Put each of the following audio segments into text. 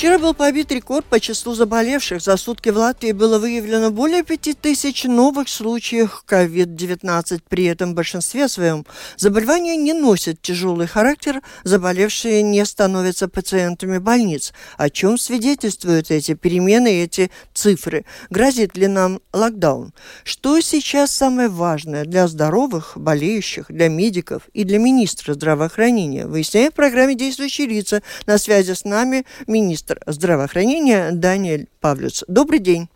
Вчера был побит рекорд по числу заболевших. За сутки в Латвии было выявлено более 5000 новых случаев COVID-19. При этом в большинстве своем заболевания не носят тяжелый характер, заболевшие не становятся пациентами больниц. О чем свидетельствуют эти перемены, эти цифры? Грозит ли нам локдаун? Что сейчас самое важное для здоровых, болеющих, для медиков и для министра здравоохранения? Выясняем в программе «Действующие лица». На связи с нами министр министр здравоохранения Даниэль Павлюц. Добрый день.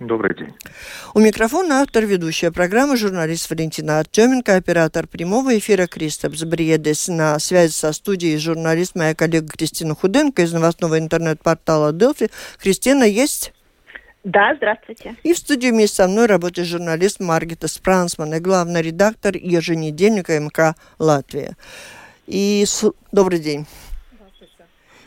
Добрый день. У микрофона автор ведущая программы, журналист Валентина Артеменко, оператор прямого эфира Кристопс Бриедес. На связи со студией журналист моя коллега Кристина Худенко из новостного интернет-портала Делфи. Кристина, есть? Да, здравствуйте. И в студии вместе со мной работает журналист Маргита Спрансман и главный редактор еженедельника МК «Латвия». И с... добрый день.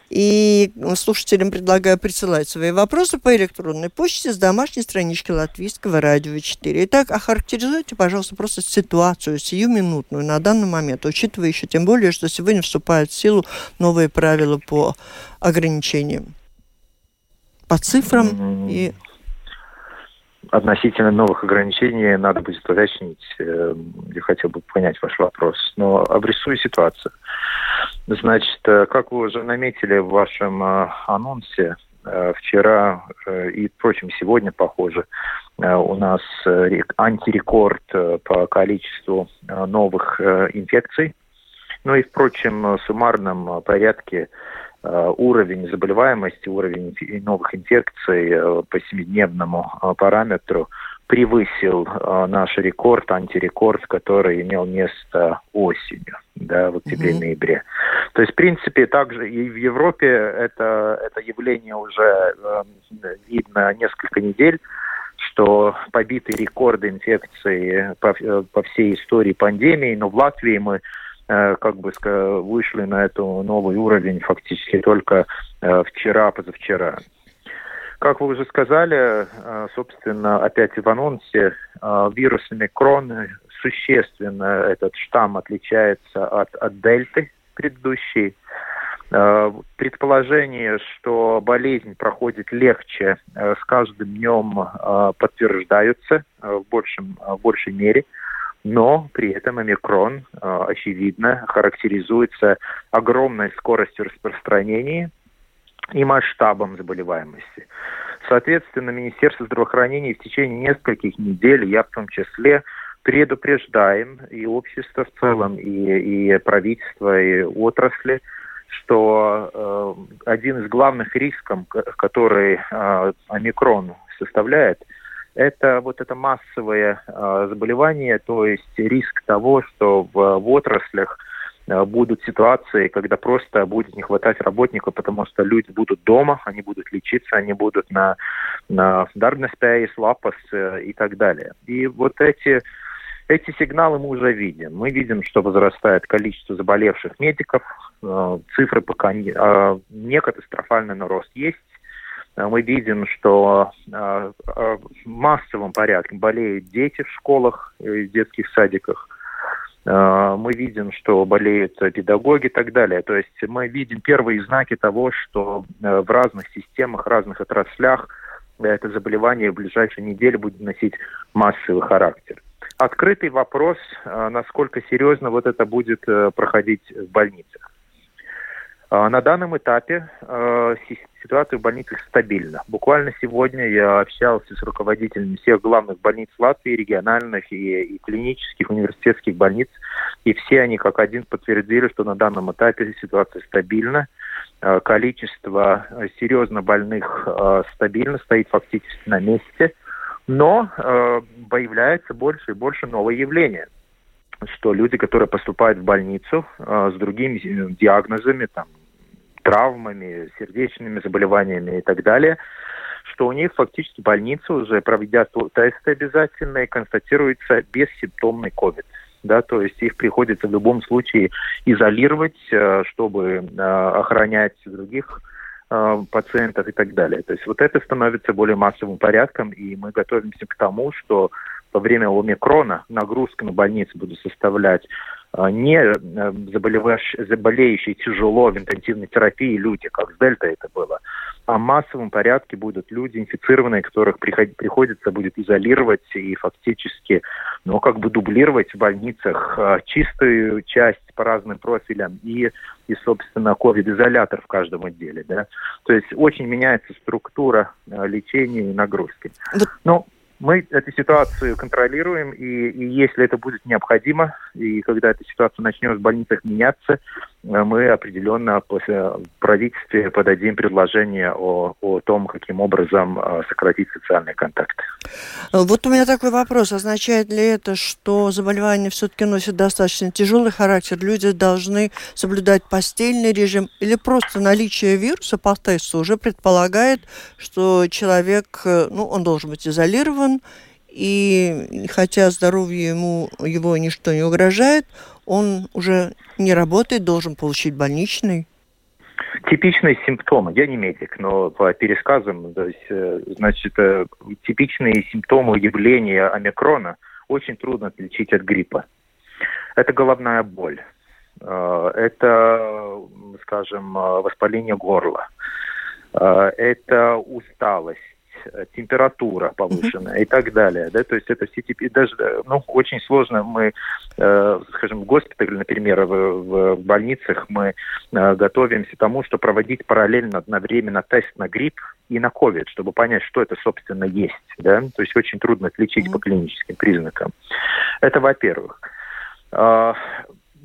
И слушателям предлагаю присылать свои вопросы по электронной почте с домашней странички Латвийского радио 4. Итак, охарактеризуйте, пожалуйста, просто ситуацию сиюминутную на данный момент, учитывая еще тем более, что сегодня вступают в силу новые правила по ограничениям. По цифрам и относительно новых ограничений надо будет уточнить. Э, я хотел бы понять ваш вопрос. Но обрисую ситуацию. Значит, э, как вы уже наметили в вашем э, анонсе, вчера и, впрочем, сегодня, похоже, у нас антирекорд по количеству новых инфекций. Ну и, впрочем, в суммарном порядке уровень заболеваемости, уровень новых инфекций по семидневному параметру превысил э, наш рекорд, антирекорд, который имел место осенью, да, в октябре-ноябре. Mm-hmm. То есть, в принципе, также и в Европе это, это явление уже э, видно несколько недель, что побиты рекорды инфекции по, по всей истории пандемии, но в Латвии мы э, как бы вышли на эту новый уровень фактически только э, вчера, позавчера. Как вы уже сказали, э, собственно, опять в анонсе, э, вирус омикрон существенно этот штамм отличается от, от дельты предыдущей. Э, предположение, что болезнь проходит легче, с каждым днем подтверждаются в, большем, в большей мере. Но при этом омикрон, очевидно, характеризуется огромной скоростью распространения и масштабом заболеваемости. Соответственно, Министерство здравоохранения в течение нескольких недель, я в том числе, предупреждаем и общество в целом, и, и правительство, и отрасли, что э, один из главных рисков, который э, омикрон составляет, это вот это массовое э, заболевание, то есть риск того, что в, в отраслях Э, будут ситуации, когда просто будет не хватать работников, потому что люди будут дома, они будут лечиться, они будут на, на дарбнеспējas лапас э, и так далее. И вот эти эти сигналы мы уже видим. Мы видим, что возрастает количество заболевших медиков. Э, цифры пока не, не катастрофальный, но рост есть. Мы видим, что в массовом порядке болеют дети в школах и детских садиках. Э, мы видим, что болеют педагоги и так далее. То есть мы видим первые знаки того, что э, в разных системах, разных отраслях это заболевание в ближайшие недели будет носить массовый характер. Открытый вопрос, э, насколько серьезно вот это будет проходить в больницах. На данном этапе ситуация в больницах стабильна. Буквально сегодня я общался с руководителями всех главных больниц Латвии, региональных и, и клинических университетских больниц, и все они как один подтвердили, что на данном этапе ситуация стабильна. Э, количество э, серьезно больных э, стабильно, стоит фактически на месте, но появляется больше и больше новые явления что люди, которые поступают в больницу с другими диагнозами, там, травмами, сердечными заболеваниями и так далее, что у них фактически в больнице уже, проведя тесты обязательные, констатируется бессимптомный COVID. да, то есть их приходится в любом случае изолировать, э, чтобы э, охранять других э, пациентов и так далее. То есть вот это становится более массовым порядком, и мы готовимся к тому, что во время омикрона нагрузка на больницы будет составлять не заболевающие, заболеющие тяжело в интенсивной терапии люди, как с дельта это было, а в массовом порядке будут люди инфицированные, которых приходится будет изолировать и фактически, ну, как бы дублировать в больницах а, чистую часть по разным профилям и, и собственно, ковид-изолятор в каждом отделе, да. То есть очень меняется структура а, лечения и нагрузки. Ну, мы эту ситуацию контролируем, и, и если это будет необходимо, и когда эта ситуация начнет в больницах меняться, э, мы определенно после правительства подадим предложение о, о том, каким образом э, сократить социальные контакты. Вот у меня такой вопрос. Означает ли это, что заболевание все-таки носит достаточно тяжелый характер? Люди должны соблюдать постельный режим или просто наличие вируса по тесту уже предполагает, что человек, э, ну, он должен быть изолирован, изолирован, и хотя здоровью ему его ничто не угрожает, он уже не работает, должен получить больничный. Типичные симптомы, я не медик, но по пересказам, то есть, э, значит, э, типичные симптомы явления омикрона очень трудно отличить от гриппа. Это головная боль, э, это, скажем, воспаление горла, это усталость, температура повышенная uh-huh. и так далее. Да? То есть это все теперь даже ну, очень сложно. Мы, э, скажем, в госпитале, например, в, в, больницах мы э, готовимся к тому, что проводить параллельно одновременно тест на грипп и на COVID, чтобы понять, что это, собственно, есть. Да? То есть очень трудно отличить uh-huh. по клиническим признакам. Это во-первых. Э,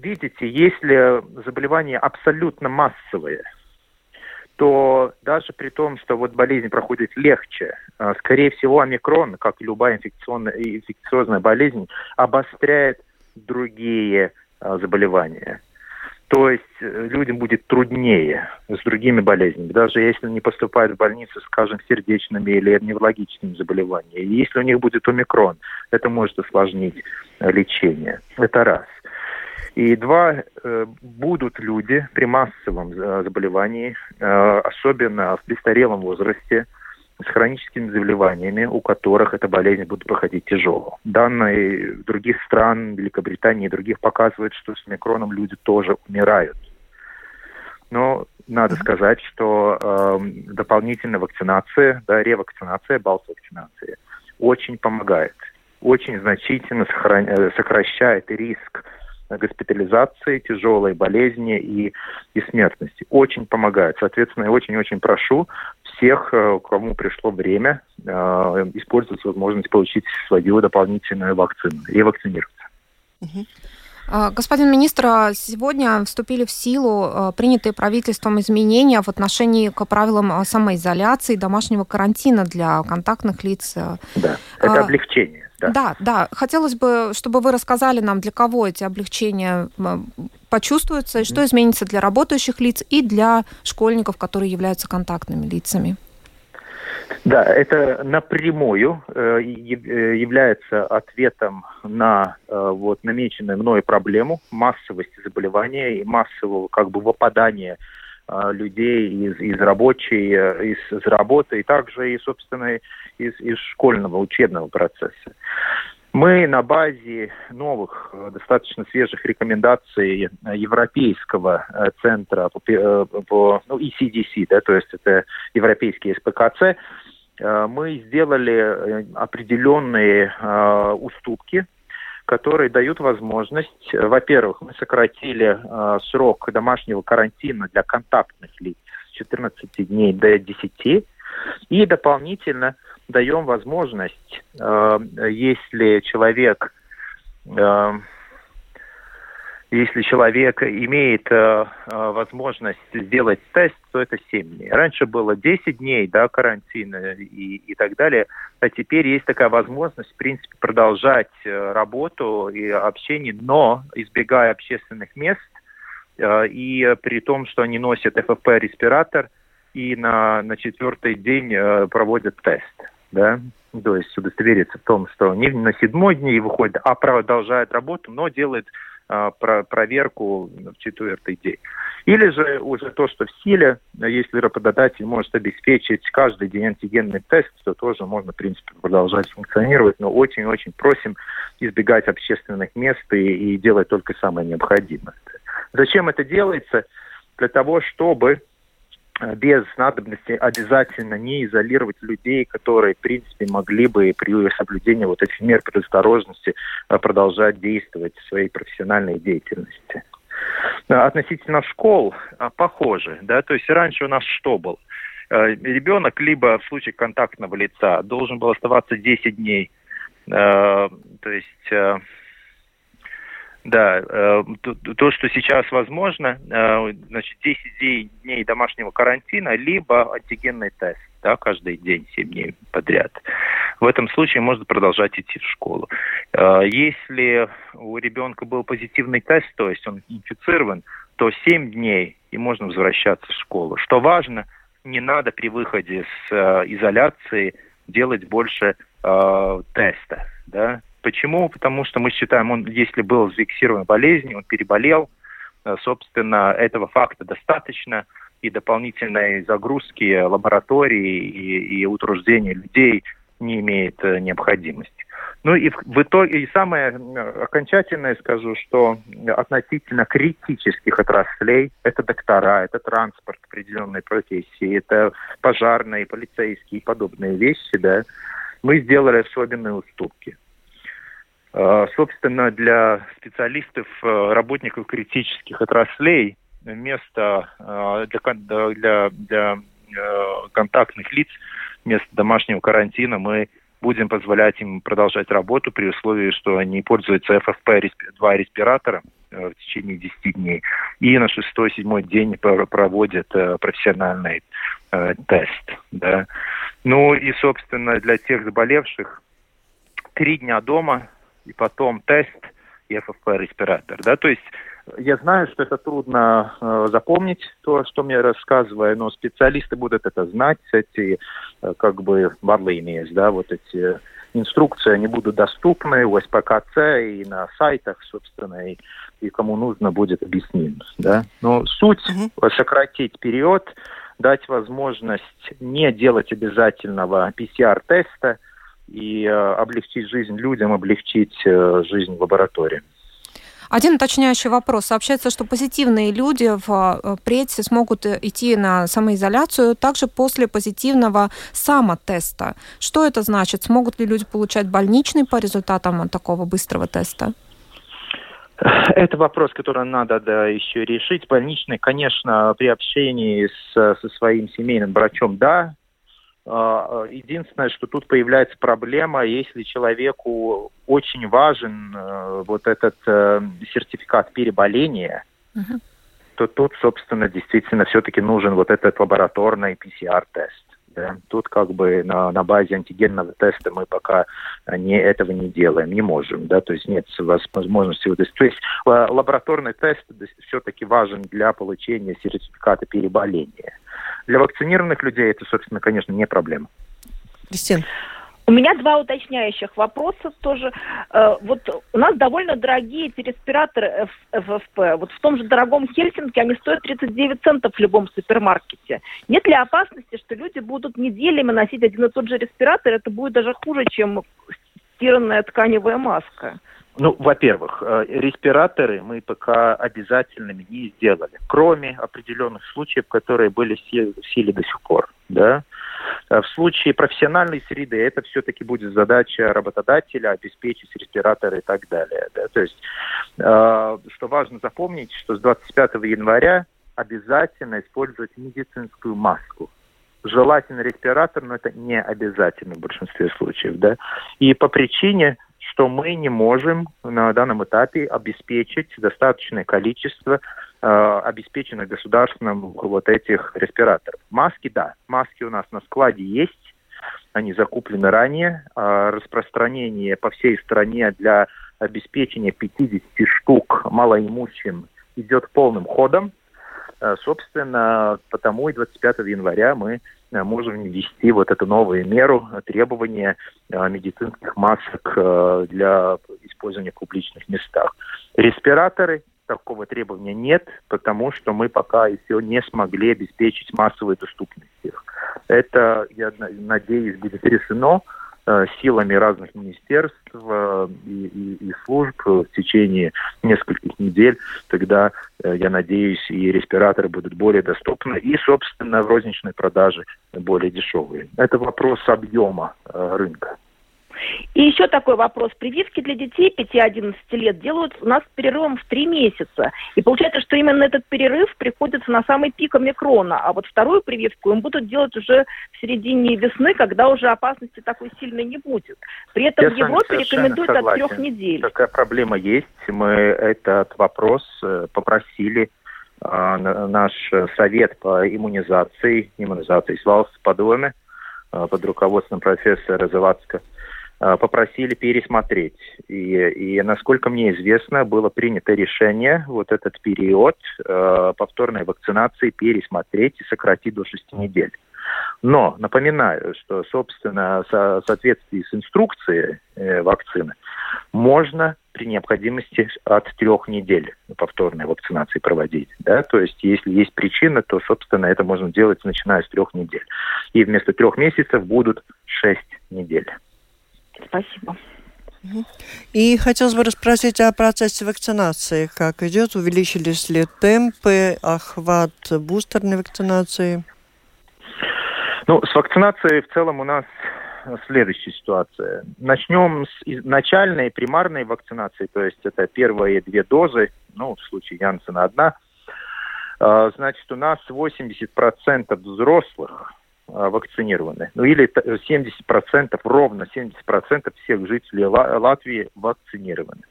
видите, если заболевание абсолютно массовое, то даже при том, что вот болезнь проходит легче, а, скорее всего, омикрон, как и любая инфекционная, инфекциозная болезнь, обостряет другие а, заболевания. То есть э, людям будет труднее с другими болезнями, даже если они поступают в больницу, скажем, сердечными или неврологическими заболеваниями. И если у них будет омикрон, это может осложнить э, лечение. Это раз. И два, э, будут люди при массовом э, заболевании, э, особенно в престарелом возрасте, с хроническими заболеваниями, у которых эта болезнь будет проходить тяжело. Данные других стран, Великобритании и других показывают, что с микроном люди тоже умирают. Но надо сказать, что э, дополнительная вакцинация, да, ревакцинация, балс-вакцинация очень помогает, очень значительно сокращает риск госпитализации, тяжелой болезни и, и смертности. Очень помогает. Соответственно, я очень-очень прошу всех, э, кому пришло время, э, использовать возможность получить свою дополнительную вакцину и вакцинироваться. А, господин министр, а сегодня вступили в силу а, принятые правительством изменения в отношении к правилам самоизоляции, домашнего карантина для контактных лиц. Да, это облегчение. Да. да, да. Хотелось бы, чтобы вы рассказали нам, для кого эти облегчения почувствуются, и что изменится для работающих лиц и для школьников, которые являются контактными лицами. Да, это напрямую э, э является ответом на э, вот намеченную мной проблему массовости заболевания и массового как бы выпадания людей из, из рабочей, э, из, из работы и также и, собственно, из, из школьного учебного процесса. Мы на базе новых, э, достаточно свежих рекомендаций Европейского э, центра по, по ну, ECDC, да, то есть это Европейский СПКЦ, мы сделали определенные уступки, которые дают возможность, во-первых, мы сократили срок домашнего карантина для контактных лиц с 14 дней до 10, и дополнительно даем возможность, э, если человек э, если человек имеет э, возможность сделать тест, то это 7 дней. Раньше было 10 дней да, карантина и, и так далее, а теперь есть такая возможность, в принципе, продолжать работу и общение, но избегая общественных мест и при том, что они носят ФФП-респиратор и на, на четвертый день проводят тест да, то есть удостовериться в том, что не на седьмой день выходит, а продолжает работу, но делает про проверку в четвертый день. Или же уже то, что в силе, если работодатель может обеспечить каждый день антигенный тест, то тоже можно, в принципе, продолжать функционировать, но очень-очень просим избегать общественных мест и, и делать только самое необходимое. Зачем это делается? Для того, чтобы без надобности обязательно не изолировать людей, которые, в принципе, могли бы при соблюдении вот этих мер предосторожности э, продолжать действовать в своей профессиональной деятельности. Э, относительно школ похоже, да, то есть раньше у нас что было? Ребенок либо в случае контактного лица должен был оставаться 10 дней, то есть да, э, то, то, что сейчас возможно, э, значит, 10 дней домашнего карантина, либо антигенный тест, да, каждый день, 7 дней подряд. В этом случае можно продолжать идти в школу. Э, если у ребенка был позитивный тест, то есть он инфицирован, то 7 дней и можно возвращаться в школу. Что важно, не надо при выходе с изоляции делать больше теста, да, Почему? Потому что мы считаем, он, если был зафиксирован болезнь, он переболел, э, собственно, этого факта достаточно, и дополнительной загрузки лаборатории и, и утруждения людей не имеет э, необходимости. Ну и в, в итоге, и самое окончательное скажу, что относительно критических отраслей, это доктора, это транспорт определенной профессии, это пожарные, полицейские и подобные вещи, да, мы сделали особенные уступки. Э, собственно, для специалистов, э, работников критических отраслей место э, для, для, для контактных лиц, место домашнего карантина мы будем позволять им продолжать работу при условии, что они пользуются FFP2 респиратора в течение 10 дней и на шестой-седьмой день проводят профессиональный тест. Да. Ну и, собственно, для тех заболевших три дня дома и потом тест и ФФП-респиратор. Да? То есть я знаю, что это трудно э, запомнить, то, что мне рассказываю, но специалисты будут это знать, эти э, как бы варлинии, да, вот эти инструкции, они будут доступны у СПКЦ и на сайтах, собственно, и, и кому нужно будет объяснить. Да? Но суть mm-hmm. сократить период, дать возможность не делать обязательного PCR-теста – и э, облегчить жизнь людям, облегчить э, жизнь в лаборатории. Один уточняющий вопрос. Сообщается, что позитивные люди в э, прессе смогут идти на самоизоляцию также после позитивного самотеста. Что это значит? Смогут ли люди получать больничный по результатам такого быстрого теста? Это вопрос, который надо да, еще решить. Больничный, конечно, при общении с, со своим семейным врачом, да, единственное, что тут появляется проблема, если человеку очень важен э, вот этот э, сертификат переболения, uh-huh. то тут, собственно, действительно все-таки нужен вот этот лабораторный PCR-тест. Да? Тут как бы на, на базе антигенного теста мы пока не, этого не делаем, не можем, да, то есть нет возможности. То есть лабораторный тест все-таки важен для получения сертификата переболения. Для вакцинированных людей это, собственно, конечно, не проблема. Кристина. У меня два уточняющих вопроса тоже. Э, вот у нас довольно дорогие эти респираторы ФФП. Вот в том же дорогом Хельсинки они стоят 39 центов в любом супермаркете. Нет ли опасности, что люди будут неделями носить один и тот же респиратор? Это будет даже хуже, чем стиранная тканевая маска. Ну, во-первых, э, респираторы мы пока обязательными не сделали, кроме определенных случаев, которые были в силе до сих пор. Да? А в случае профессиональной среды это все-таки будет задача работодателя обеспечить респираторы и так далее. Да? То есть, э, что важно запомнить, что с 25 января обязательно использовать медицинскую маску. Желательно респиратор, но это не обязательно в большинстве случаев. Да? И по причине что мы не можем на данном этапе обеспечить достаточное количество э, обеспеченных государственным вот этих респираторов. Маски, да, маски у нас на складе есть, они закуплены ранее. А распространение по всей стране для обеспечения 50 штук малоимущим идет полным ходом. Э, собственно, потому и 25 января мы можем ввести вот эту новую меру требования медицинских масок для использования в публичных местах. Респираторы такого требования нет, потому что мы пока еще не смогли обеспечить массовую доступность их. Это, я надеюсь, будет решено Э, силами разных министерств э, и, и, и служб в течение нескольких недель. Тогда, э, я надеюсь, и респираторы будут более доступны, и, собственно, в розничной продаже более дешевые. Это вопрос объема рынка. И еще такой вопрос. Прививки для детей 5-11 лет делают у нас с перерывом в 3 месяца. И получается, что именно этот перерыв приходится на самый пик омикрона. А вот вторую прививку им будут делать уже в середине весны, когда уже опасности такой сильной не будет. При этом Я в Европе рекомендуют согласен. от трех недель. Такая проблема есть. Мы этот вопрос э, попросили а, наш совет по иммунизации, иммунизации Свалс по доме под руководством профессора Завадска Э, попросили пересмотреть. И, и, насколько мне известно, было принято решение вот этот период э, повторной вакцинации пересмотреть и сократить до 6 недель. Но напоминаю, что, собственно, в соответствии с инструкцией э, вакцины можно при необходимости от трех недель повторной вакцинации проводить. Да? То есть, если есть причина, то, собственно, это можно делать начиная с трех недель. И вместо трех месяцев будут шесть недель. Спасибо. И хотелось бы расспросить о процессе вакцинации. Как идет? Увеличились ли темпы, охват бустерной вакцинации? Ну, с вакцинацией в целом у нас следующая ситуация. Начнем с начальной примарной вакцинации, то есть это первые две дозы, ну, в случае Янсена одна. А, значит, у нас 80% взрослых вакцинированы. Ну или 70%, ровно 70% всех жителей Латвии вакцинированы.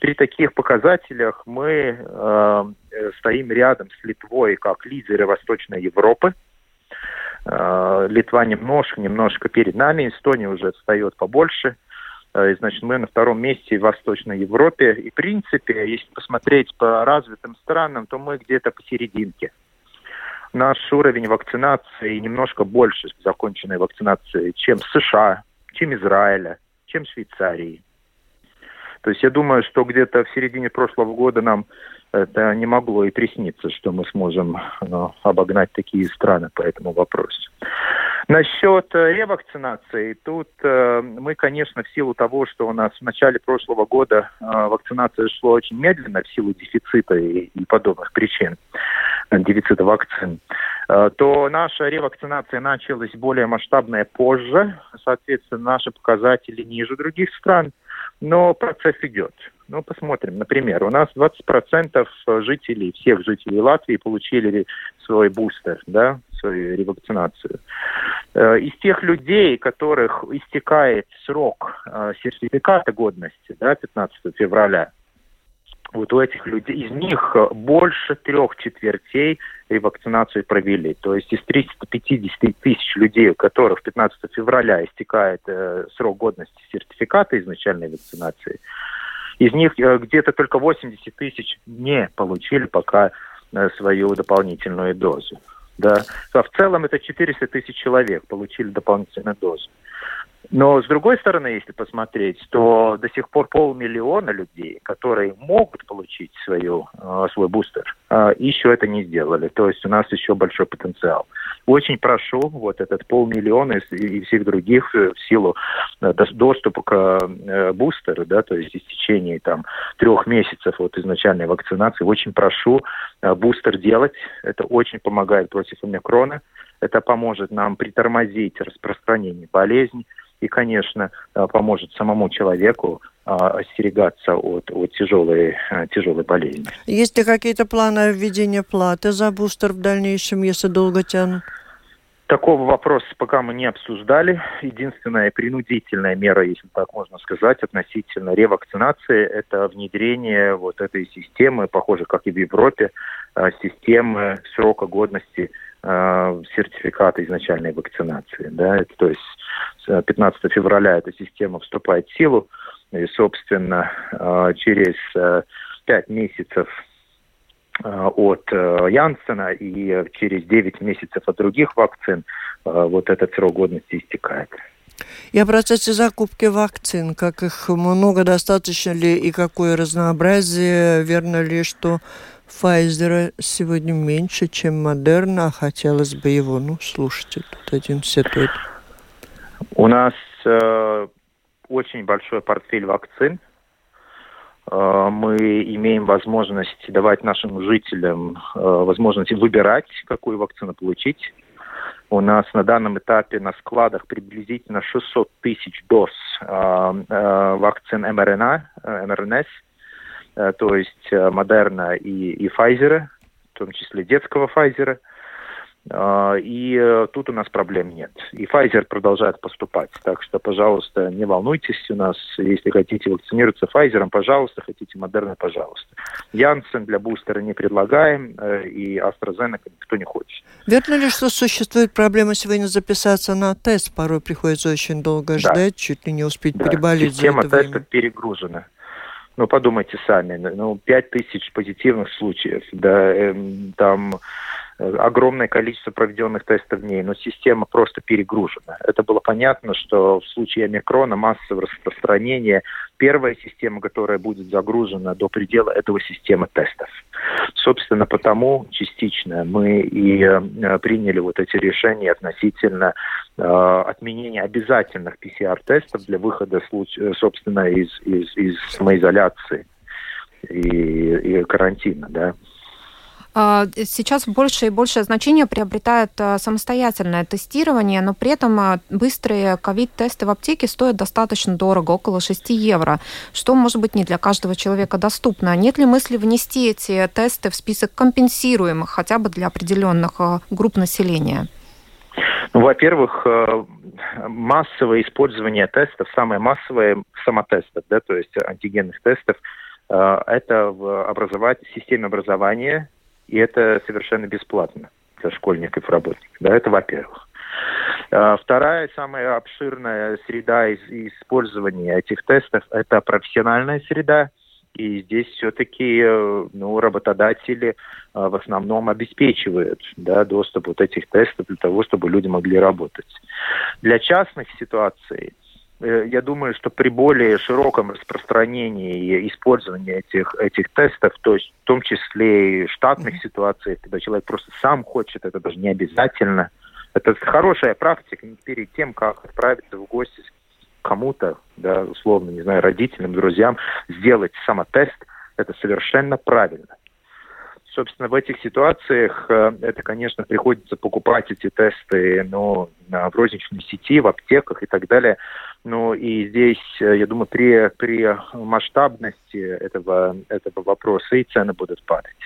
При таких показателях мы э, стоим рядом с Литвой как лидеры Восточной Европы. Э, Литва немножко, немножко перед нами, Эстония уже отстает побольше. Э, значит, мы на втором месте в Восточной Европе. И, в принципе, если посмотреть по развитым странам, то мы где-то посерединке наш уровень вакцинации немножко больше законченной вакцинации, чем США, чем Израиля, чем Швейцарии. То есть я думаю, что где-то в середине прошлого года нам это не могло и присниться, что мы сможем ну, обогнать такие страны по этому вопросу. Насчет э, ревакцинации, тут э, мы, конечно, в силу того, что у нас в начале прошлого года э, вакцинация шла очень медленно в силу дефицита и, и подобных причин, э, дефицита вакцин, э, то наша ревакцинация началась более масштабная позже, соответственно, наши показатели ниже других стран, но процесс идет. Ну, посмотрим. Например, у нас 20% жителей, всех жителей Латвии получили свой бустер, да, свою ревакцинацию. Э, из тех людей, которых истекает срок э, сертификата годности, да, 15 февраля, вот у этих людей, из них больше трех четвертей ревакцинацию провели. То есть из 350 тысяч людей, у которых 15 февраля истекает э, срок годности сертификата изначальной вакцинации, из них э, где-то только 80 тысяч не получили пока э, свою дополнительную дозу. Да. А в целом это 400 тысяч человек получили дополнительную дозу. Но с другой стороны, если посмотреть, то до сих пор полмиллиона людей, которые могут получить свою, э, свой бустер, э, еще это не сделали. То есть у нас еще большой потенциал. Очень прошу вот этот полмиллиона и всех других э, в силу доступа к бустеру, да, то есть истечении там трех месяцев от изначальной вакцинации, очень прошу бустер делать. Это очень помогает против омикрона. Это поможет нам притормозить распространение болезни и, конечно, э, поможет самому человеку э, остерегаться от, от тяжелой, э, тяжелой болезни. Есть ли какие-то планы введения платы за бустер в дальнейшем, если долго тянут? Такого вопроса пока мы не обсуждали. Единственная принудительная мера, если так можно сказать, относительно ревакцинации, это внедрение вот этой системы, похоже, как и в Европе, системы срока годности сертификата изначальной вакцинации. Да? Это, то есть 15 февраля эта система вступает в силу, и, собственно, э, через э, пять месяцев э, от Янсена и через 9 месяцев от других вакцин вот этот срок годности истекает. И о процессе закупки вакцин, как их много, достаточно ли и какое разнообразие, верно ли, что Pfizer сегодня меньше, чем Модерна, а хотелось бы его, ну, слушайте, тут один сетует. У нас э, очень большой портфель вакцин. Э, мы имеем возможность давать нашим жителям э, возможность выбирать, какую вакцину получить. У нас на данном этапе на складах приблизительно 600 тысяч доз э, э, вакцин МРНА, э, МРНС, то есть Модерна и, и Pfizer, в том числе детского Pfizer – а, и э, тут у нас проблем нет. И Pfizer продолжает поступать. Так что, пожалуйста, не волнуйтесь у нас. Если хотите вакцинироваться Pfizer, пожалуйста. Хотите Модерна, пожалуйста. Янсен для бустера не предлагаем. Э, и AstraZeneca никто не хочет. Верно ли, что существует проблема сегодня записаться на тест? Порой приходится очень долго ждать, да. чуть ли не успеть да. переболеть Система за это тестов время. перегружена. Ну, подумайте сами, ну, пять тысяч позитивных случаев, да, эм, там огромное количество проведенных тестов в ней, но система просто перегружена. Это было понятно, что в случае омикрона массового распространения первая система, которая будет загружена до предела, этого система тестов. Собственно, потому частично мы и э, приняли вот эти решения относительно э, отменения обязательных PCR-тестов для выхода, собственно, из, из, из самоизоляции и, и карантина, да. А, сейчас больше и большее значение приобретает а, самостоятельное тестирование, но при этом а, быстрые ковид-тесты в аптеке стоят достаточно дорого, около 6 евро, что может быть не для каждого человека доступно. Нет ли мысли внести эти тесты в список компенсируемых хотя бы для определенных групп населения? Ну, во-первых, э, массовое использование тестов, самое массовое самотестов, да, то есть антигенных тестов, э, это в образовательной системе образования и это совершенно бесплатно для школьников и работников. Да, это во-первых. А, вторая, самая обширная среда из, использования этих тестов – это профессиональная среда. И здесь все-таки э, ну, работодатели а, в основном обеспечивают да, доступ вот этих тестов для того, чтобы люди могли работать. Для частных ситуаций Э, я думаю, что при более широком распространении использования этих, этих тестов, то есть в том числе и штатных mm-hmm. ситуациях, когда человек просто сам хочет, это даже не обязательно. Это хорошая практика перед тем, как отправиться в гости кому-то, да, условно, не знаю, родителям, друзьям, сделать самотест, это совершенно правильно. Собственно, в этих ситуациях э, это, конечно, приходится покупать эти тесты ну, в розничной сети, в аптеках и так далее. Ну и здесь, э, я думаю, при, при масштабности этого, этого вопроса и цены будут падать.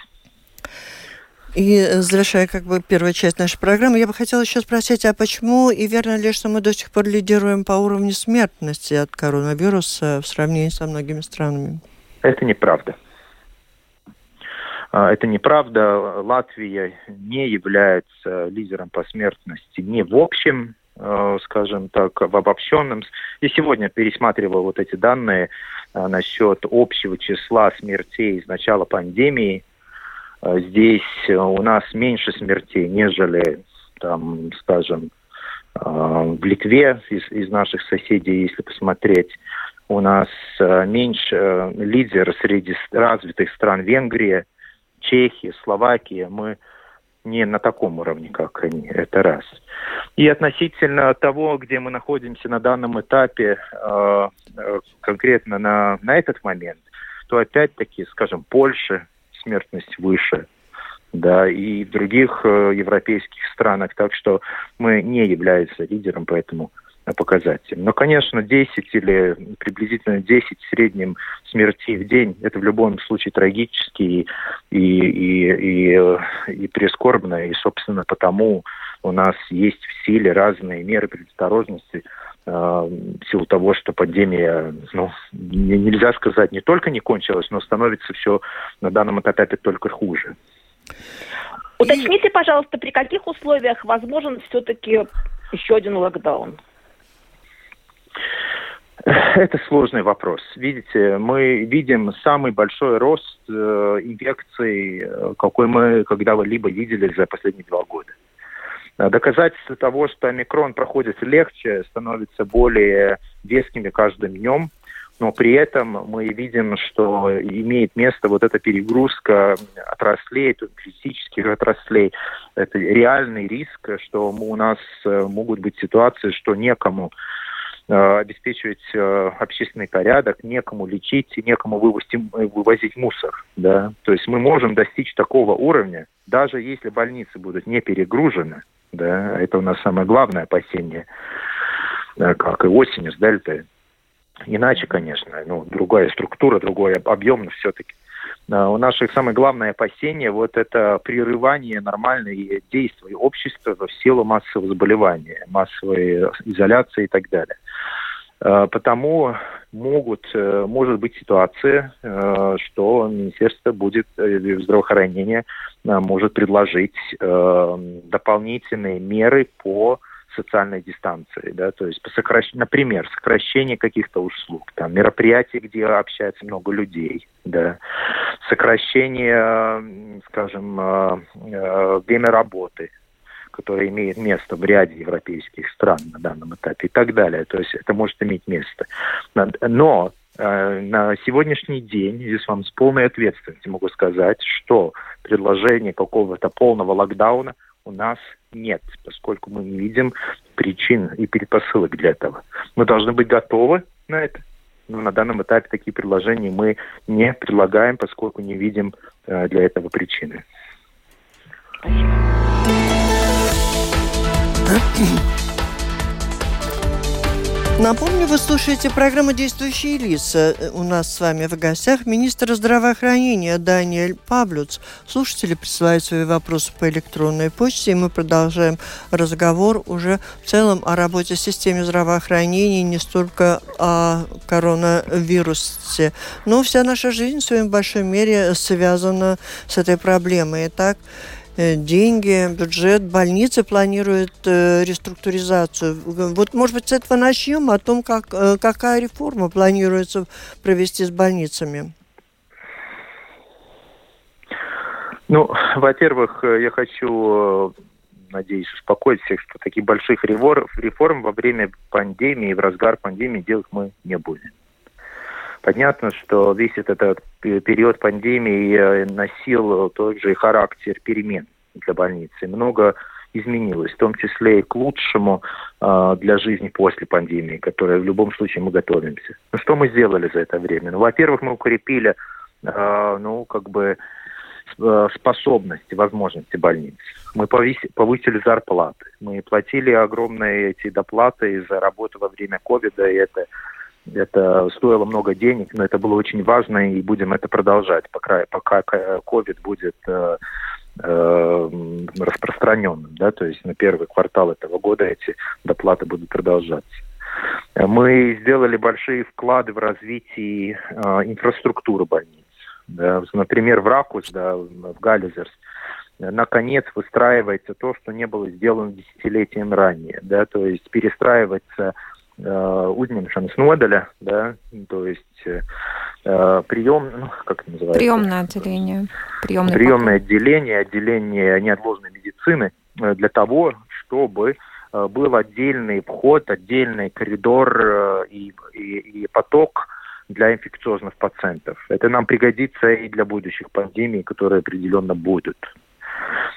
И завершая как бы первую часть нашей программы, я бы хотела еще спросить, а почему и верно ли, что мы до сих пор лидируем по уровню смертности от коронавируса в сравнении со многими странами? Это неправда. А, это неправда. Латвия не является лидером по смертности ни в общем Э, скажем так, в обобщенном. И сегодня пересматривал вот эти данные э, насчет общего числа смертей с начала пандемии. Э, здесь у нас меньше смертей, нежели, там, скажем, в Литве из, из наших соседей, если посмотреть. У нас меньше лидер среди развитых стран Венгрия, Чехия, Словакия. Мы не на таком уровне, как они. Это раз. И относительно того, где мы находимся на данном этапе, э, э, конкретно на, на этот момент, то опять-таки, скажем, Польша, смертность выше, да, и в других э, европейских странах. Так что мы не являемся лидером, поэтому показателем. Но, конечно, 10 или приблизительно 10 в среднем смертей в день, это в любом случае трагически и, и, и, и прискорбно. И, собственно, потому у нас есть в силе разные меры предосторожности э, в силу того, что пандемия, ну, нельзя сказать, не только не кончилась, но становится все на данном этапе только хуже. Уточните, пожалуйста, при каких условиях возможен все-таки еще один локдаун? Это сложный вопрос. Видите, мы видим самый большой рост э, инфекций, э, какой мы когда-либо видели за последние два года. Доказательство того, что омикрон проходит легче, становится более вескими каждым днем но при этом мы видим, что имеет место вот эта перегрузка отраслей, критических отраслей. Это реальный риск, что у нас э, могут быть ситуации, что некому э, обеспечивать э, общественный порядок, некому лечить некому вывозить, вывозить мусор. Да? То есть мы можем достичь такого уровня, даже если больницы будут не перегружены. Да? Это у нас самое главное опасение, как и осенью с дельтой Иначе, конечно, ну, другая структура, другой объем, но все-таки. А, у наших самое главное опасение вот это прерывание нормальной действий общества в силу массового заболевания, массовой изоляции и так далее. А, потому могут, э, может быть ситуация, э, что Министерство будет э, здравоохранения может предложить дополнительные меры по социальной дистанции, да, то есть, сокращ... например, сокращение каких-то услуг, там, мероприятий, где общается много людей, да, сокращение, скажем, э, э, время работы, которое имеет место в ряде европейских стран на данном этапе и так далее. То есть это может иметь место. Но э, на сегодняшний день, здесь вам с полной ответственностью могу сказать, что предложение какого-то полного локдауна у нас нет, поскольку мы не видим причин и предпосылок для этого. Мы должны быть готовы на это, но на данном этапе такие предложения мы не предлагаем, поскольку не видим э, для этого причины. Спасибо. Напомню, вы слушаете программу «Действующие лица». У нас с вами в гостях министр здравоохранения Даниэль Павлюц. Слушатели присылают свои вопросы по электронной почте, и мы продолжаем разговор уже в целом о работе системы здравоохранения, не столько о коронавирусе. Но вся наша жизнь в своей большой мере связана с этой проблемой. Итак, Э, деньги, бюджет, больницы планируют э, реструктуризацию. Вот, может быть, с этого начнем, о том, как, э, какая реформа планируется провести с больницами. Ну, во-первых, я хочу, надеюсь, успокоить всех, что таких больших реформ во время пандемии, в разгар пандемии делать мы не будем. Понятно, что весь этот период пандемии э, носил тот же характер перемен для больницы. Много изменилось, в том числе и к лучшему э, для жизни после пандемии, которой в любом случае мы готовимся. Ну, что мы сделали за это время? Ну, во-первых, мы укрепили, э, ну, как бы э, способности, возможности больниц. Мы повысили зарплаты. Мы платили огромные эти доплаты за работу во время ковида, и это это стоило много денег, но это было очень важно, и будем это продолжать, пока, пока COVID будет э, э, распространенным. Да? То есть на первый квартал этого года эти доплаты будут продолжаться. Мы сделали большие вклады в развитие э, инфраструктуры больниц. Да? Например, в Ракус, да, в Галлизерс, наконец выстраивается то, что не было сделано десятилетием ранее. Да? То есть перестраивается uzņemšanas nodaļa, да, то есть э, прием, ну, как это называется? Приемное отделение. Приемное, Приемное отделение, отделение неотложной медицины э, для того, чтобы э, был отдельный вход, отдельный коридор и, и, и поток для инфекциозных пациентов. Это нам пригодится и для будущих пандемий, которые определенно будут.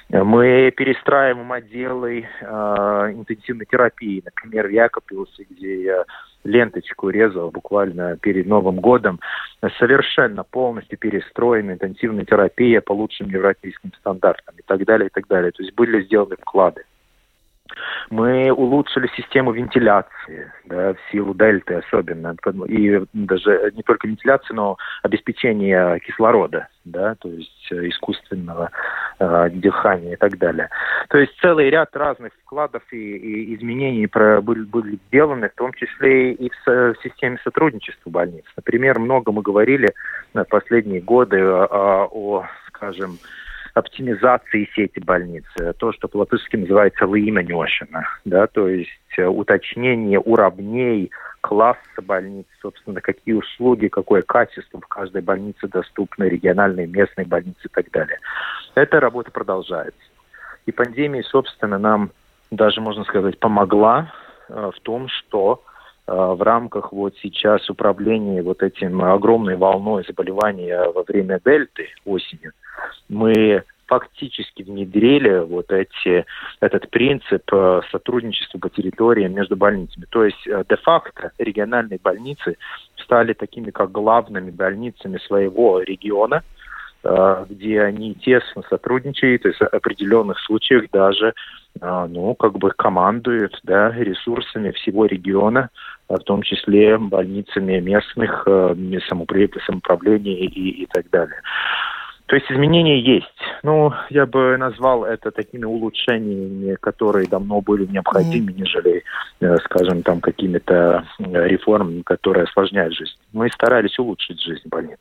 Мы перестраиваем отделы э, интенсивной терапии. Например, в Якопилсе, где я ленточку резал буквально перед Новым годом. Совершенно полностью перестроена интенсивная терапия по лучшим европейским стандартам и так далее, и так далее. То есть были сделаны вклады. Мы улучшили систему вентиляции, да, в силу дельты особенно, и даже не только вентиляции, но обеспечение кислорода, да, то есть искусственного э, дыхания и так далее. То есть целый ряд разных вкладов и, и изменений про, были, были сделаны, в том числе и в, в системе сотрудничества больниц. Например, много мы говорили на последние годы о, о скажем, оптимизации сети больниц, то, что по-латышски называется выименешено, да, то есть э, уточнение уровней класса больниц, собственно, какие услуги, какое качество в каждой больнице доступны, региональной, местной больницы и так далее. Эта работа продолжается. И пандемия, собственно, нам даже, можно сказать, помогла в том, что в рамках вот сейчас управления вот этим огромной волной заболеваний во время дельты осенью мы фактически внедрили вот эти, этот принцип э, сотрудничества по территории между больницами. То есть э, де-факто региональные больницы стали такими как главными больницами своего региона, э, где они тесно сотрудничают и в определенных случаях даже ну, как бы командуют да, ресурсами всего региона, в том числе больницами местных самоуправлений и, и так далее. То есть изменения есть. Ну, я бы назвал это такими улучшениями, которые давно были необходимы, mm. нежели, э, скажем, там какими-то э, реформами, которые осложняют жизнь. Мы старались улучшить жизнь больниц.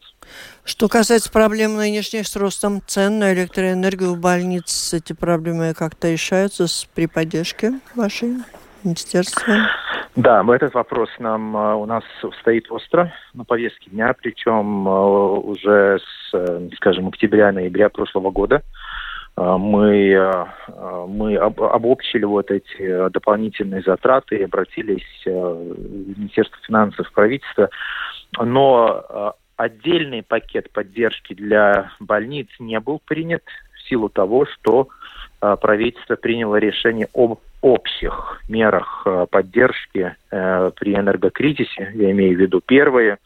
Что касается проблем нынешних с ростом цен на электроэнергию в больниц, эти проблемы как-то решаются с, при поддержке вашей министерства? Да, этот вопрос нам э, у нас стоит остро на повестке дня, причем э, уже с, э, скажем, октября-ноября прошлого года мы, мы об, обобщили вот эти дополнительные затраты и обратились в Министерство финансов, правительство, но отдельный пакет поддержки для больниц не был принят в силу того, что правительство приняло решение об общих мерах э, поддержки э, при энергокризисе, я имею в виду первые,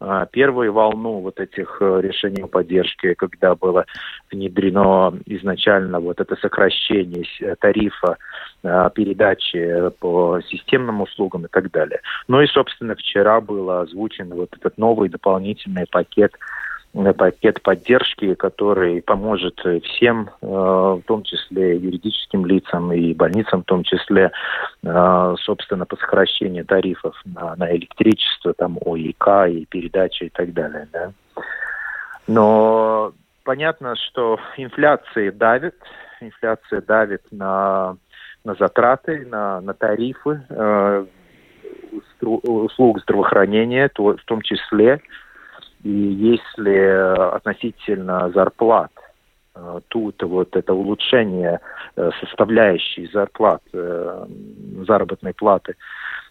э, первую волну вот этих решений о поддержке, когда было внедрено изначально вот это сокращение тарифа передачи по системным услугам и так далее. Ну и, собственно, вчера было озвучен вот этот новый дополнительный пакет пакет поддержки, который поможет всем, э, в том числе юридическим лицам и больницам, в том числе, э, собственно, по сокращению тарифов на, на электричество, там, ОИК и передачи и так далее. Да. Но понятно, что инфляция давит, инфляция давит на, на затраты, на, на тарифы э, услуг здравоохранения, то, в том числе и если относительно зарплат э, тут вот это улучшение э, составляющей зарплат, э, заработной платы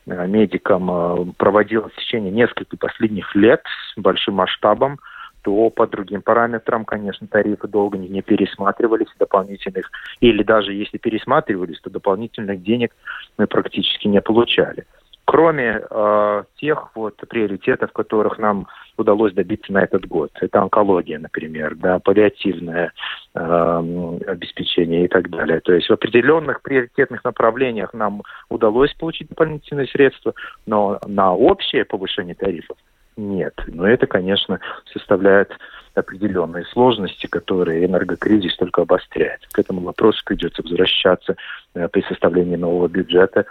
медикам проводилось в течение нескольких последних лет с большим масштабом, то по другим параметрам, конечно, тарифы долго не пересматривались дополнительных, или даже если пересматривались, то дополнительных денег мы практически не получали кроме э, тех вот приоритетов, которых нам удалось добиться на этот год. Это онкология, например, да, паллиативное э, обеспечение и так далее. То есть в определенных приоритетных направлениях нам удалось получить дополнительные средства, но на общее повышение тарифов нет. Но это, конечно, составляет определенные сложности, которые энергокризис только обостряет. К этому вопросу придется возвращаться э, при составлении нового бюджета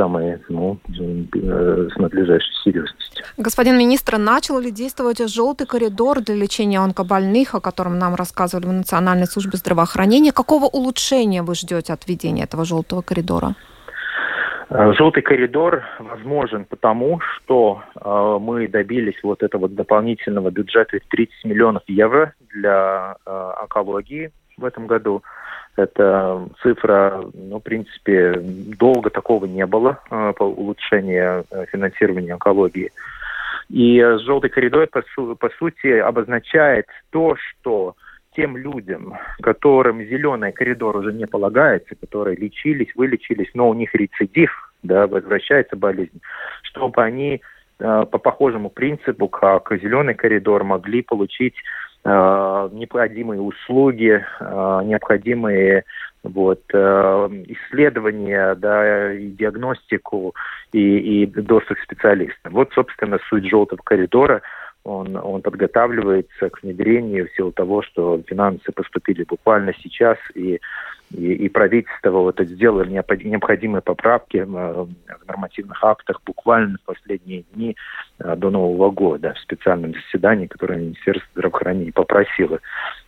самой, ну, э, с надлежащей серьезностью. Господин министр, начал ли действовать желтый коридор для лечения онкобольных, о котором нам рассказывали в Национальной службе здравоохранения? Какого улучшения вы ждете от введения этого желтого коридора? Э, желтый коридор возможен потому, что э, мы добились вот этого дополнительного бюджета в 30 миллионов евро для э, онкологии в этом году. Это цифра, ну, в принципе, долго такого не было э, по улучшению э, финансирования онкологии. И желтый коридор, по, су по сути, обозначает то, что тем людям, которым зеленый коридор уже не полагается, которые лечились, вылечились, но у них рецидив, да, возвращается болезнь, чтобы они э, по похожему принципу, как зеленый коридор, могли получить необходимые услуги, э, необходимые вот, э, исследования, да, и диагностику, и, и доступ к специалистам. Вот, собственно, суть желтого коридора. Он, он подготавливается к внедрению в силу того, что финансы поступили буквально сейчас, и и, и правительство вот сделало необходимые поправки э, в нормативных актах буквально в последние дни э, до Нового года в специальном заседании, которое Министерство здравоохранения попросило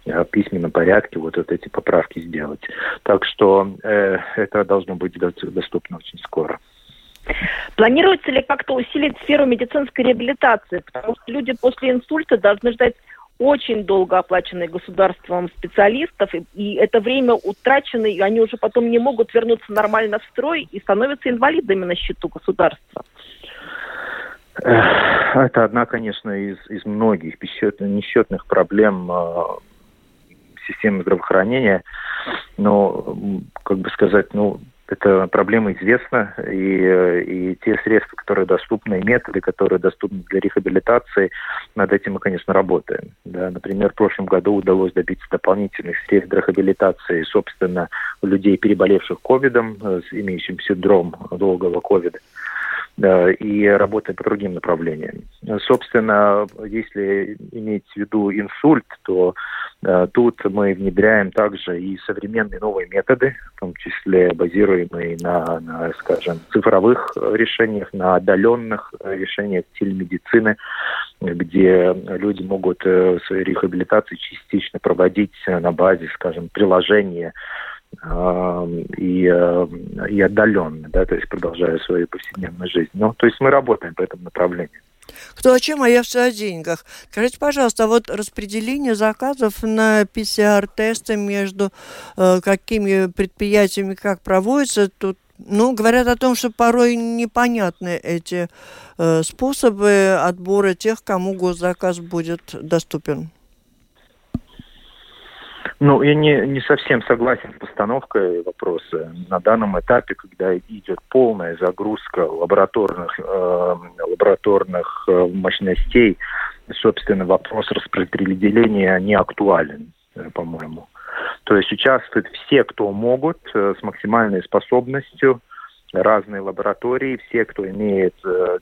э, в письменном порядке вот, вот эти поправки сделать. Так что э, это должно быть доступно очень скоро. Планируется ли как-то усилить сферу медицинской реабилитации? Потому что люди после инсульта должны ждать очень долго оплаченные государством специалистов, и, и это время утрачено, и они уже потом не могут вернуться нормально в строй и становятся инвалидами на счету государства. Это одна, конечно, из, из многих несчетных проблем э, системы здравоохранения. Но, как бы сказать, ну, эта проблема известна, и, и те средства, которые доступны, и методы, которые доступны для рехабилитации, над этим мы, конечно, работаем. Да, например, в прошлом году удалось добиться дополнительных средств рехабилитации, собственно, людей, переболевших ковидом, э, с имеющим синдром долгого ковида и работаем по другим направлениям. Собственно, если иметь в виду инсульт, то э, тут мы внедряем также и современные новые методы, в том числе базируемые на, на скажем, цифровых решениях, на отдаленных решениях телемедицины, где люди могут э, свою рехабилитацию частично проводить на базе, скажем, приложения и, э, и отдаленно, да, то есть продолжая свою повседневную жизнь. Ну, то есть мы работаем по этому направлению. Кто о чем, а я все о деньгах. Скажите, пожалуйста, а вот распределение заказов на ПЦР-тесты между э, какими предприятиями как проводится, тут ну, говорят о том, что порой непонятны эти э, способы отбора тех, кому госзаказ будет доступен. Ну, я не, не совсем согласен с постановкой вопроса. На данном этапе, когда идет полная загрузка лабораторных, э, лабораторных э, мощностей, собственно, вопрос распределения не актуален, э, по-моему. То есть участвуют все, кто могут, э, с максимальной способностью, разные лаборатории, все, кто имеет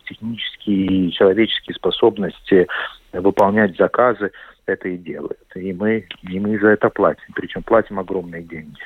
технические и человеческие способности выполнять заказы это и делают. И мы, и мы за это платим. Причем платим огромные деньги.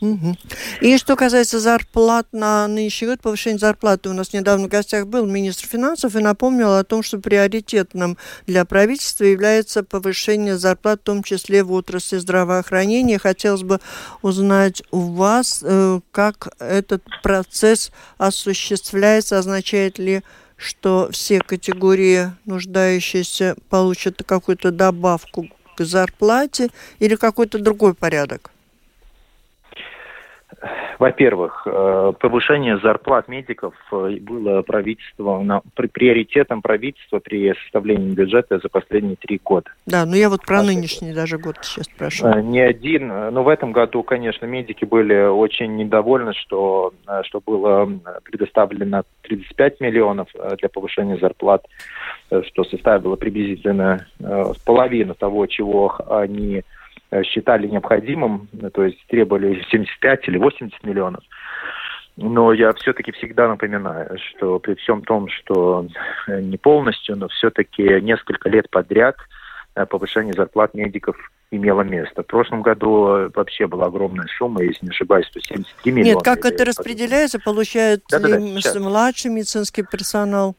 Угу. И что касается зарплат на нынешний год, повышение зарплаты, у нас недавно в гостях был министр финансов и напомнил о том, что приоритетным для правительства является повышение зарплат, в том числе в отрасли здравоохранения. Хотелось бы узнать у вас, э, как этот процесс осуществляется, означает ли что все категории нуждающиеся получат какую-то добавку к зарплате или какой-то другой порядок? Во-первых, э, повышение зарплат медиков э, было правительством, приоритетом правительства при составлении бюджета за последние три года. Да, но я вот про нынешний даже год сейчас спрашиваю. Э, не один, но в этом году, конечно, медики были очень недовольны, что, что было предоставлено 35 миллионов для повышения зарплат, что составило приблизительно половину того, чего они считали необходимым, то есть требовали 75 или 80 миллионов. Но я все-таки всегда напоминаю, что при всем том, что э, не полностью, но все-таки несколько лет подряд э, повышение зарплат медиков имело место. В прошлом году вообще была огромная сумма, если не ошибаюсь, 173 миллиона. Нет, как это распределяется? Получает да, да, да, младший медицинский персонал?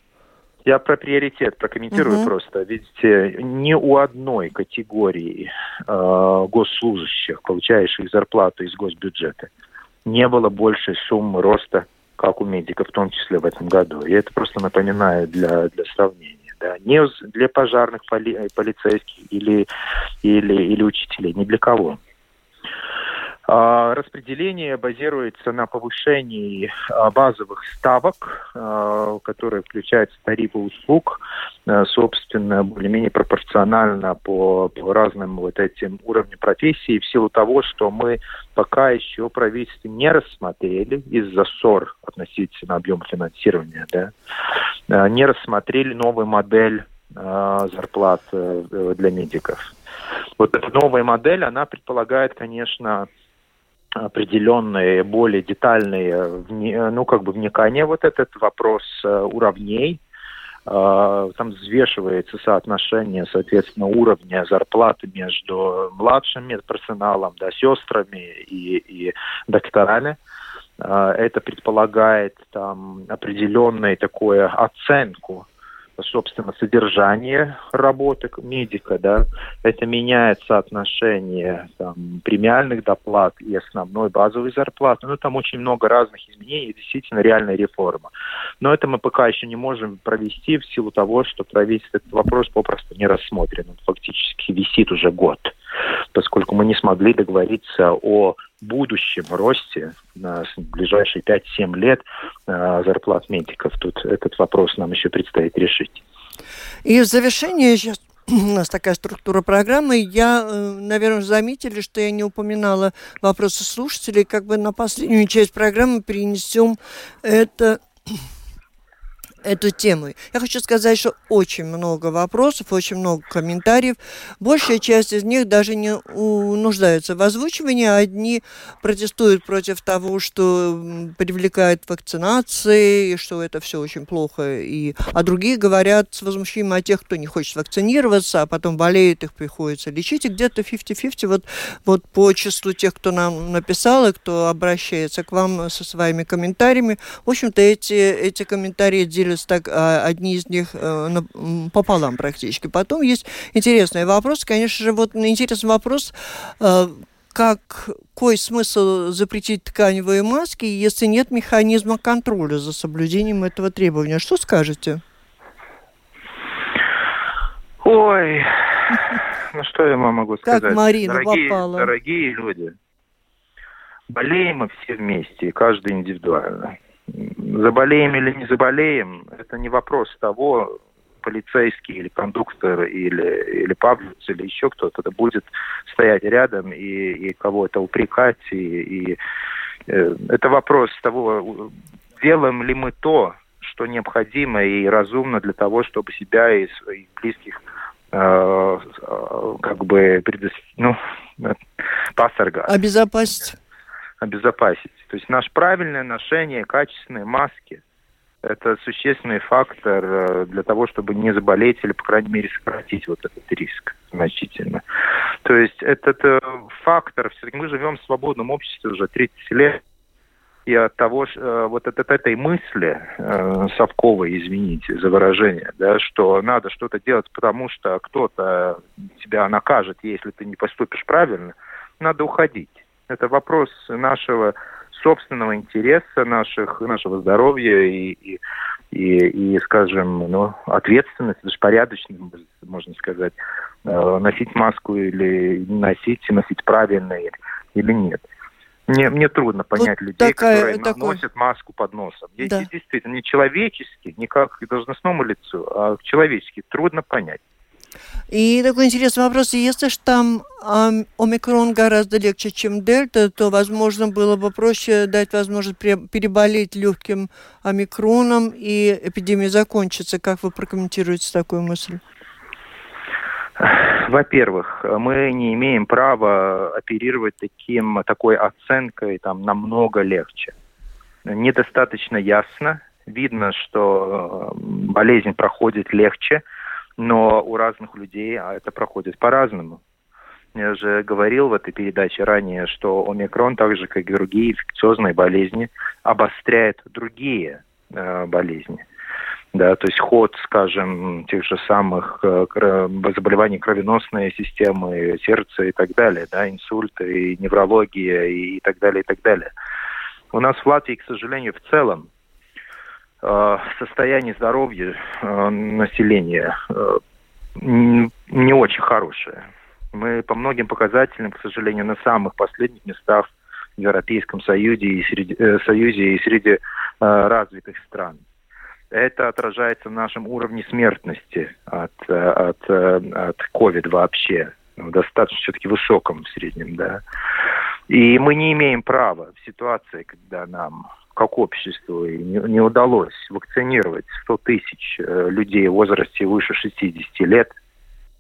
Я про приоритет прокомментирую угу. просто. Видите, ни у одной категории э, госслужащих, получающих зарплату из госбюджета, не было большей суммы роста, как у медиков, в том числе в этом году. И это просто напоминаю для, для сравнения. Да. Не для пожарных, поли, полицейских или, или, или учителей, ни для кого. А, распределение базируется на повышении а, базовых ставок, а, которые включают тарифы услуг, собственно, более-менее пропорционально по, по разным вот этим уровням профессии, в силу того, что мы пока еще правительство не рассмотрели из-за ссор относительно объема финансирования, да, не рассмотрели новую модель зарплат э, для медиков. Вот эта новая модель, она предполагает, конечно, определенные, более детальные, ну, как бы вникание вот этот вопрос э, уровней, э, там взвешивается соотношение, соответственно, уровня зарплаты между младшим медперсоналом, да, сестрами и, и докторами. Э, это предполагает там определенную такую оценку собственно, содержание работы медика, да, это меняет соотношение там, премиальных доплат и основной базовой зарплаты. Ну, там очень много разных изменений, действительно реальная реформа. Но это мы пока еще не можем провести в силу того, что правительство этот вопрос попросту не рассмотрен. Он фактически висит уже год, поскольку мы не смогли договориться о будущем росте на ближайшие 5-7 лет э, зарплат медиков. Тут этот вопрос нам еще предстоит решить. И в завершение сейчас у нас такая структура программы. Я, э, наверное, заметили, что я не упоминала вопросы слушателей. Как бы на последнюю часть программы перенесем это эту тему. Я хочу сказать, что очень много вопросов, очень много комментариев. Большая часть из них даже не нуждаются в озвучивании. Одни протестуют против того, что привлекает вакцинации, что это все очень плохо. И, а другие говорят с возмущением о тех, кто не хочет вакцинироваться, а потом болеет, их приходится лечить. И где-то 50-50 вот, вот по числу тех, кто нам написал, и кто обращается к вам со своими комментариями. В общем-то, эти, эти комментарии делятся делятся так, а, одни из них э, пополам практически. Потом есть интересный вопрос, конечно же, вот интересный вопрос, э, как, какой смысл запретить тканевые маски, если нет механизма контроля за соблюдением этого требования? Что скажете? Ой, ну что я вам могу сказать? Как Марина дорогие, попала. Дорогие люди, болеем мы все вместе, каждый индивидуально заболеем или не заболеем, это не вопрос того, полицейский или кондуктор или, или паблиц или еще кто-то да будет стоять рядом и, и кого-то упрекать. И, и э, это вопрос того, делаем ли мы то, что необходимо и разумно для того, чтобы себя и своих близких э, как бы предос... ну, посоргать. Обезопасить обезопасить. То есть наше правильное ношение качественной маски – это существенный фактор э, для того, чтобы не заболеть или, по крайней мере, сократить вот этот риск значительно. То есть этот э, фактор, все-таки мы живем в свободном обществе уже 30 лет, и от того, э, вот от, этой мысли совковой, извините за выражение, да, что надо что-то делать, потому что кто-то тебя накажет, если ты не поступишь правильно, надо уходить. Это вопрос нашего собственного интереса, наших, нашего здоровья и, и, и, и скажем, ну, ответственность, даже порядочность, можно сказать, э, носить маску или носить, носить правильно или, нет. Мне, мне трудно понять вот людей, такая, которые такой... носят маску под носом. Да. Действительно, не человечески, не как должностному лицу, а человечески трудно понять. И такой интересный вопрос. Если штамм омикрон гораздо легче, чем дельта, то, возможно, было бы проще дать возможность переболеть легким омикроном, и эпидемия закончится. Как вы прокомментируете такую мысль? Во-первых, мы не имеем права оперировать таким, такой оценкой там, намного легче. Недостаточно ясно. Видно, что болезнь проходит легче – но у разных людей а это проходит по-разному. Я же говорил в этой передаче ранее, что омикрон, так же как и другие инфекциозные болезни, обостряет другие э, болезни. Да, то есть ход, скажем, тех же самых э, заболеваний кровеносной системы, сердца и так далее, да, инсульты, и неврология и, так далее, и так далее. У нас в Латвии, к сожалению, в целом состояние здоровья э, населения э, не очень хорошее. Мы по многим показателям, к сожалению, на самых последних местах в Европейском Союзе и среди, э, Союзе и среди э, развитых стран. Это отражается в нашем уровне смертности от, от, от COVID вообще, достаточно все-таки высоком в среднем, да. И мы не имеем права в ситуации, когда нам как обществу не, не удалось вакцинировать 100 тысяч э, людей в возрасте выше 60 лет,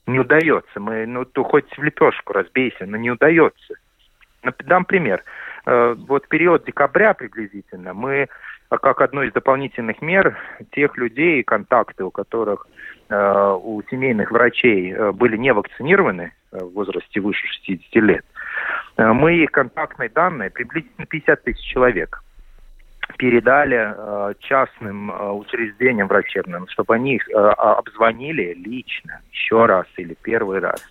не удается. Мы, ну, то хоть в лепешку разбейся, но не удается. Дам пример. Э, вот период декабря приблизительно мы а как одну из дополнительных мер тех людей, контакты у которых э, у семейных врачей э, были не вакцинированы э, в возрасте выше 60 лет, э, мы их контактные данные приблизительно 50 тысяч человек передали э, частным э, учреждениям врачебным, чтобы они их э, обзвонили лично еще раз или первый раз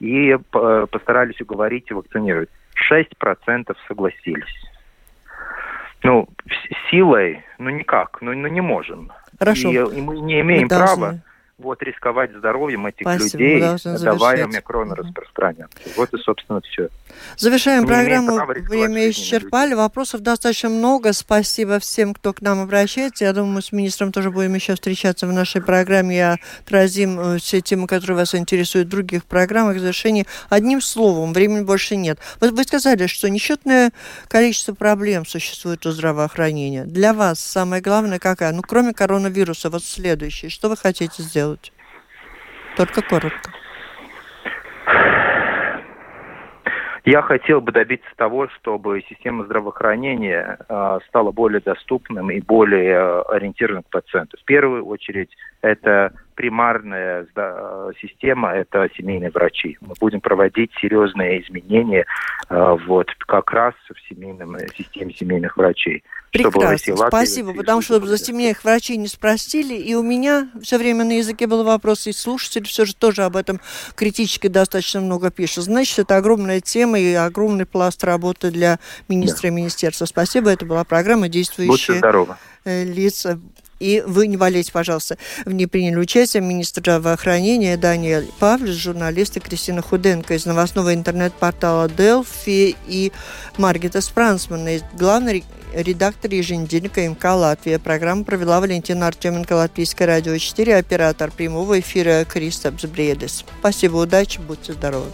и э, постарались уговорить и вакцинировать. 6% согласились. Ну, силой, ну никак, ну, ну не можем. Хорошо. И, и мы не имеем мы права вот рисковать здоровьем этих Спасибо, людей, давая микрон угу. распространяться. Вот и, собственно, все. Завершаем Мы программу. Время исчерпали. Людей. Вопросов достаточно много. Спасибо всем, кто к нам обращается. Я думаю, мы с министром тоже будем еще встречаться в нашей программе и отразим э, все темы, которые вас интересуют в других программах. В завершении одним словом, времени больше нет. Вот вы сказали, что несчетное количество проблем существует у здравоохранения. Для вас самое главное какая? Ну, кроме коронавируса, вот следующее. Что вы хотите сделать? Сделать? Только коротко. Я хотел бы добиться того, чтобы система здравоохранения э, стала более доступным и более э, ориентированным к пациенту. В первую очередь это примарная да, система – это семейные врачи. Мы будем проводить серьезные изменения э, вот как раз в семейном э, системе семейных врачей. Прекрасно, спасибо, потому что за семейных врачей не спросили, и у меня все время на языке был вопрос, и слушатель все же тоже об этом критически достаточно много пишет. Значит, это огромная тема и огромный пласт работы для министра да. и министерства. Спасибо, это была программа «Действующие э, лица». И вы не болейте, пожалуйста. В ней приняли участие министр здравоохранения Даниэль Павлис, журналисты Кристина Худенко из новостного интернет-портала Delphi и Маргита Спрансман, главный редактор еженедельника МК «Латвия». Программу провела Валентина Артеменко, Латвийское радио 4, оператор прямого эфира Кристопс Бредес. Спасибо, удачи, будьте здоровы.